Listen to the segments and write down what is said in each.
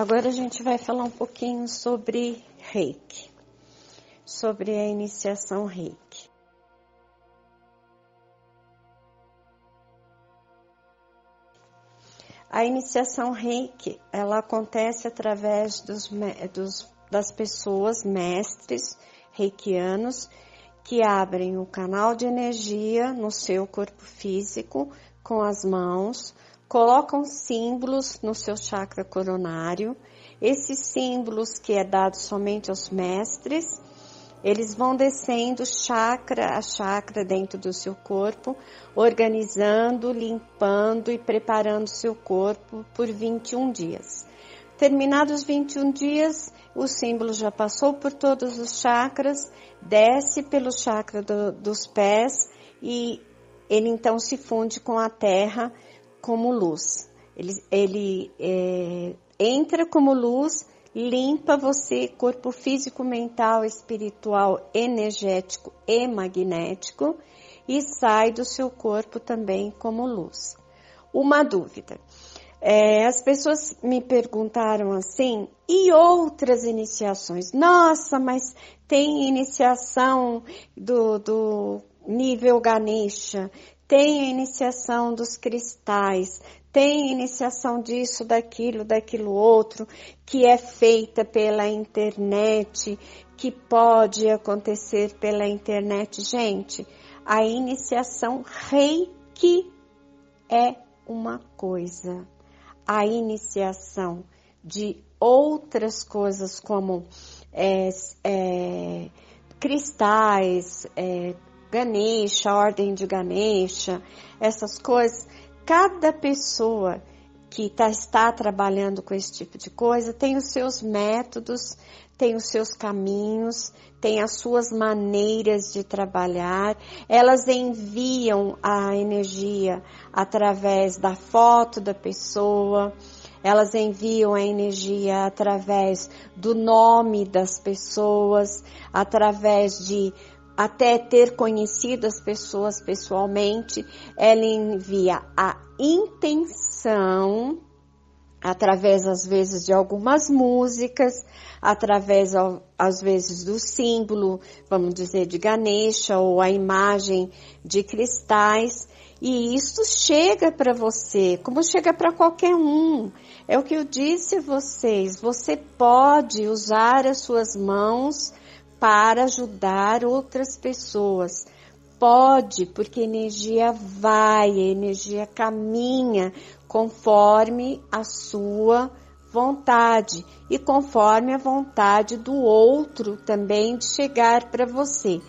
Agora a gente vai falar um pouquinho sobre reiki, sobre a iniciação reiki. A iniciação reiki, ela acontece através dos, dos, das pessoas mestres reikianos que abrem o canal de energia no seu corpo físico com as mãos, colocam símbolos no seu chakra coronário. Esses símbolos que é dado somente aos mestres, eles vão descendo chakra a chakra dentro do seu corpo, organizando, limpando e preparando seu corpo por 21 dias. Terminados 21 dias, o símbolo já passou por todos os chakras, desce pelo chakra do, dos pés e ele então se funde com a terra como luz. Ele, ele é, entra como luz, limpa você, corpo físico, mental, espiritual, energético e magnético, e sai do seu corpo também como luz. Uma dúvida. É, as pessoas me perguntaram assim, e outras iniciações? Nossa, mas tem iniciação do, do nível Ganesha, tem a iniciação dos cristais, tem a iniciação disso, daquilo, daquilo outro, que é feita pela internet, que pode acontecer pela internet. Gente, a iniciação reiki é uma coisa. A iniciação de outras coisas como é, é, cristais, é, Ganesha, ordem de Ganesha, essas coisas, cada pessoa que tá, está trabalhando com esse tipo de coisa tem os seus métodos, tem os seus caminhos, tem as suas maneiras de trabalhar. Elas enviam a energia através da foto da pessoa, elas enviam a energia através do nome das pessoas, através de até ter conhecido as pessoas pessoalmente, ela envia a intenção através às vezes de algumas músicas, através às vezes do símbolo, vamos dizer de Ganesha ou a imagem de cristais, e isso chega para você, como chega para qualquer um. É o que eu disse a vocês, você pode usar as suas mãos para ajudar outras pessoas. Pode, porque energia vai, a energia caminha conforme a sua vontade e conforme a vontade do outro também de chegar para você.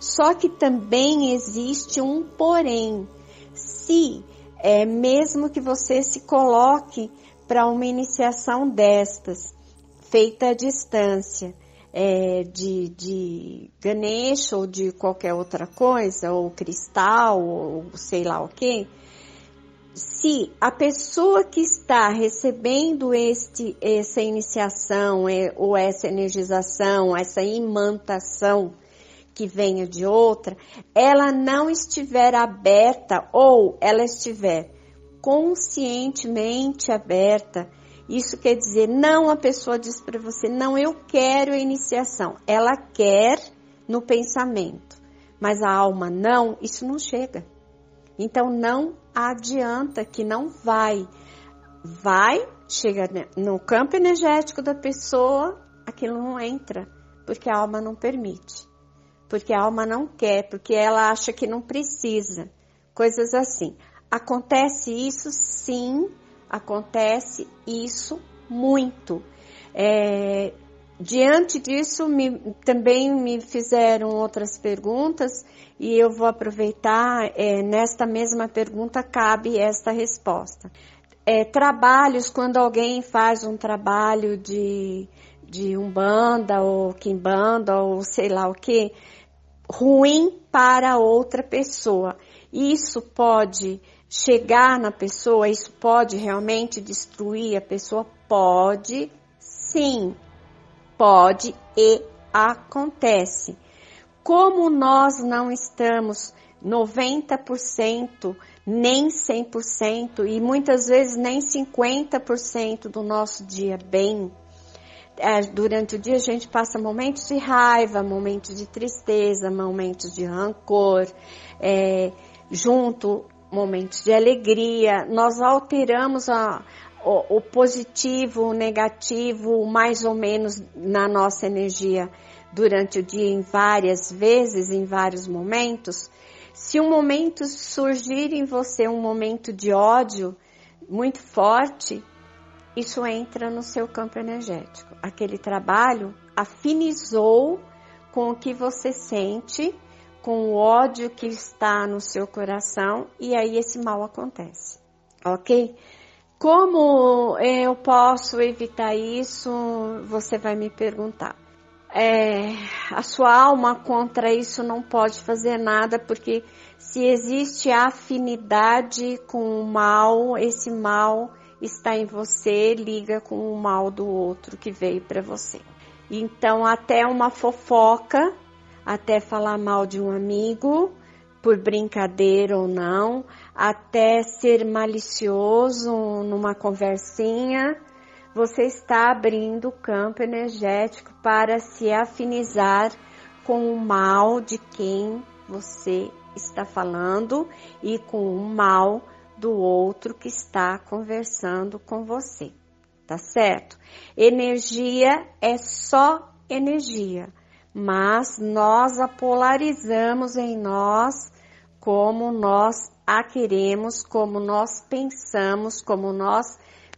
Só que também existe um porém. Se é mesmo que você se coloque para uma iniciação destas, feita à distância, é, de, de Ganesha ou de qualquer outra coisa, ou cristal, ou sei lá o que, se a pessoa que está recebendo este, essa iniciação é, ou essa energização, essa imantação que venha de outra, ela não estiver aberta ou ela estiver conscientemente aberta isso quer dizer, não a pessoa diz para você, não, eu quero a iniciação. Ela quer no pensamento, mas a alma não, isso não chega. Então não adianta que não vai. Vai, chega no campo energético da pessoa, aquilo não entra, porque a alma não permite. Porque a alma não quer, porque ela acha que não precisa. Coisas assim. Acontece isso sim Acontece isso muito. É, diante disso, me, também me fizeram outras perguntas e eu vou aproveitar, é, nesta mesma pergunta cabe esta resposta. É, trabalhos, quando alguém faz um trabalho de, de umbanda ou quimbanda ou sei lá o que, ruim para outra pessoa. Isso pode chegar na pessoa, isso pode realmente destruir a pessoa? Pode, sim, pode e acontece. Como nós não estamos 90%, nem 100% e muitas vezes nem 50% do nosso dia bem. É, durante o dia a gente passa momentos de raiva, momentos de tristeza, momentos de rancor, é, junto momentos de alegria. Nós alteramos a, o, o positivo, o negativo, mais ou menos na nossa energia durante o dia em várias vezes, em vários momentos. Se um momento surgir em você um momento de ódio muito forte, isso entra no seu campo energético. Aquele trabalho afinizou com o que você sente, com o ódio que está no seu coração e aí esse mal acontece. Ok? Como eu posso evitar isso? Você vai me perguntar é, a sua alma contra isso não pode fazer nada, porque se existe afinidade com o mal, esse mal está em você, liga com o mal do outro que veio para você. Então, até uma fofoca, até falar mal de um amigo, por brincadeira ou não, até ser malicioso numa conversinha, você está abrindo o campo energético para se afinizar com o mal de quem você está falando e com o mal do outro que está conversando com você. Tá certo? Energia é só energia, mas nós a polarizamos em nós como nós a queremos, como nós pensamos, como nós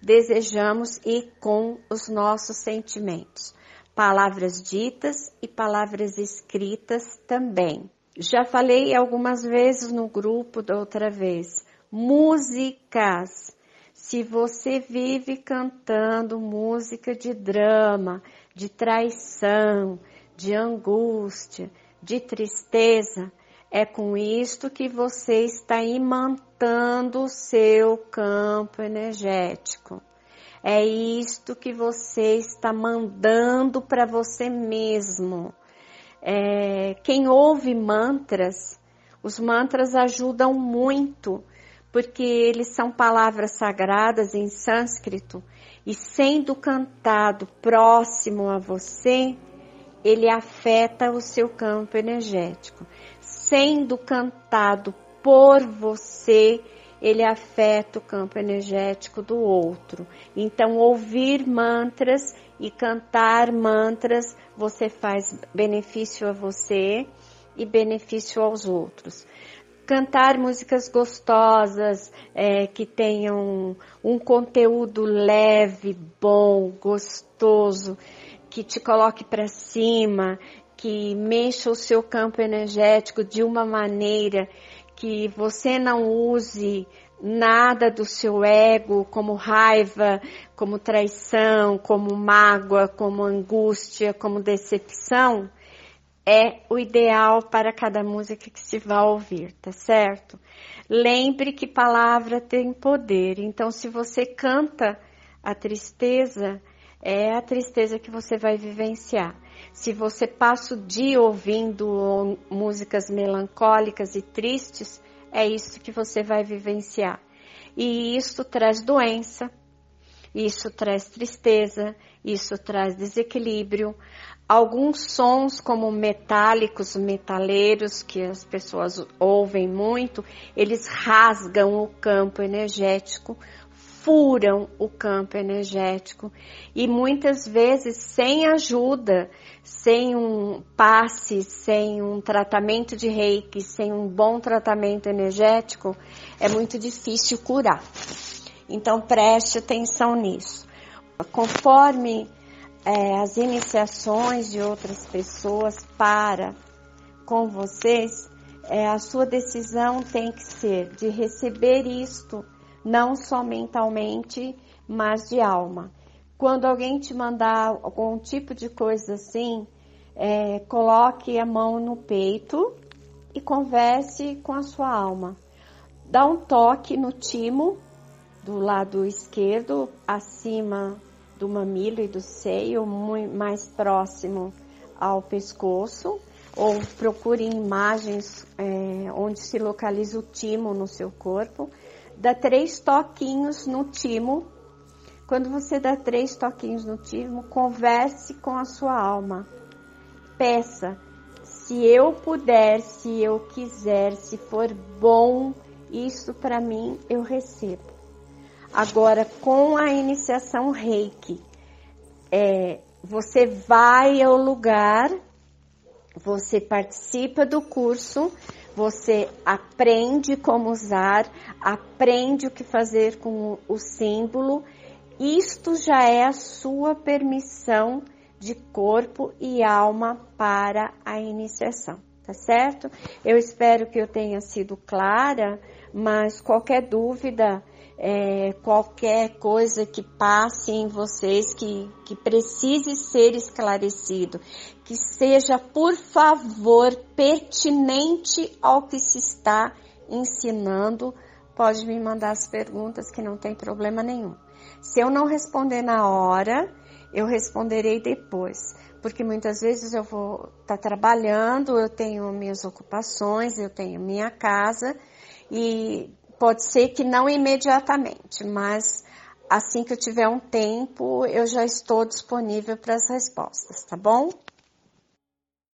desejamos e com os nossos sentimentos. Palavras ditas e palavras escritas também. Já falei algumas vezes no grupo da outra vez. Músicas. Se você vive cantando música de drama, de traição, de angústia, de tristeza, é com isto que você está imantando o seu campo energético. É isto que você está mandando para você mesmo. É, quem ouve mantras, os mantras ajudam muito, porque eles são palavras sagradas em sânscrito e sendo cantado próximo a você, ele afeta o seu campo energético sendo cantado por você, ele afeta o campo energético do outro. Então, ouvir mantras e cantar mantras, você faz benefício a você e benefício aos outros. Cantar músicas gostosas, é, que tenham um conteúdo leve, bom, gostoso, que te coloque para cima, que mexa o seu campo energético de uma maneira que você não use nada do seu ego como raiva, como traição, como mágoa, como angústia, como decepção, é o ideal para cada música que se vai ouvir, tá certo? Lembre que palavra tem poder, então se você canta a tristeza, é a tristeza que você vai vivenciar. Se você passa o dia ouvindo músicas melancólicas e tristes, é isso que você vai vivenciar. E isso traz doença, isso traz tristeza, isso traz desequilíbrio. Alguns sons como metálicos, metaleiros, que as pessoas ouvem muito, eles rasgam o campo energético, furam o campo energético e muitas vezes sem ajuda, sem um passe, sem um tratamento de reiki, sem um bom tratamento energético, é muito difícil curar. Então preste atenção nisso. Conforme é, as iniciações de outras pessoas para com vocês, é, a sua decisão tem que ser de receber isto não só mentalmente, mas de alma. Quando alguém te mandar algum tipo de coisa assim, é, coloque a mão no peito e converse com a sua alma. Dá um toque no timo do lado esquerdo, acima do mamilo e do seio, muito mais próximo ao pescoço. ou procure imagens é, onde se localiza o timo no seu corpo. Dá três toquinhos no timo. Quando você dá três toquinhos no timo, converse com a sua alma. Peça, se eu puder, se eu quiser, se for bom, isso para mim eu recebo. Agora, com a iniciação reiki, é, você vai ao lugar você participa do curso, você aprende como usar, aprende o que fazer com o símbolo. Isto já é a sua permissão de corpo e alma para a iniciação, tá certo? Eu espero que eu tenha sido clara, mas qualquer dúvida, é, qualquer coisa que passe em vocês que, que precise ser esclarecido, que seja, por favor, pertinente ao que se está ensinando, pode me mandar as perguntas que não tem problema nenhum. Se eu não responder na hora, eu responderei depois, porque muitas vezes eu vou estar tá trabalhando, eu tenho minhas ocupações, eu tenho minha casa e Pode ser que não imediatamente, mas assim que eu tiver um tempo, eu já estou disponível para as respostas, tá bom?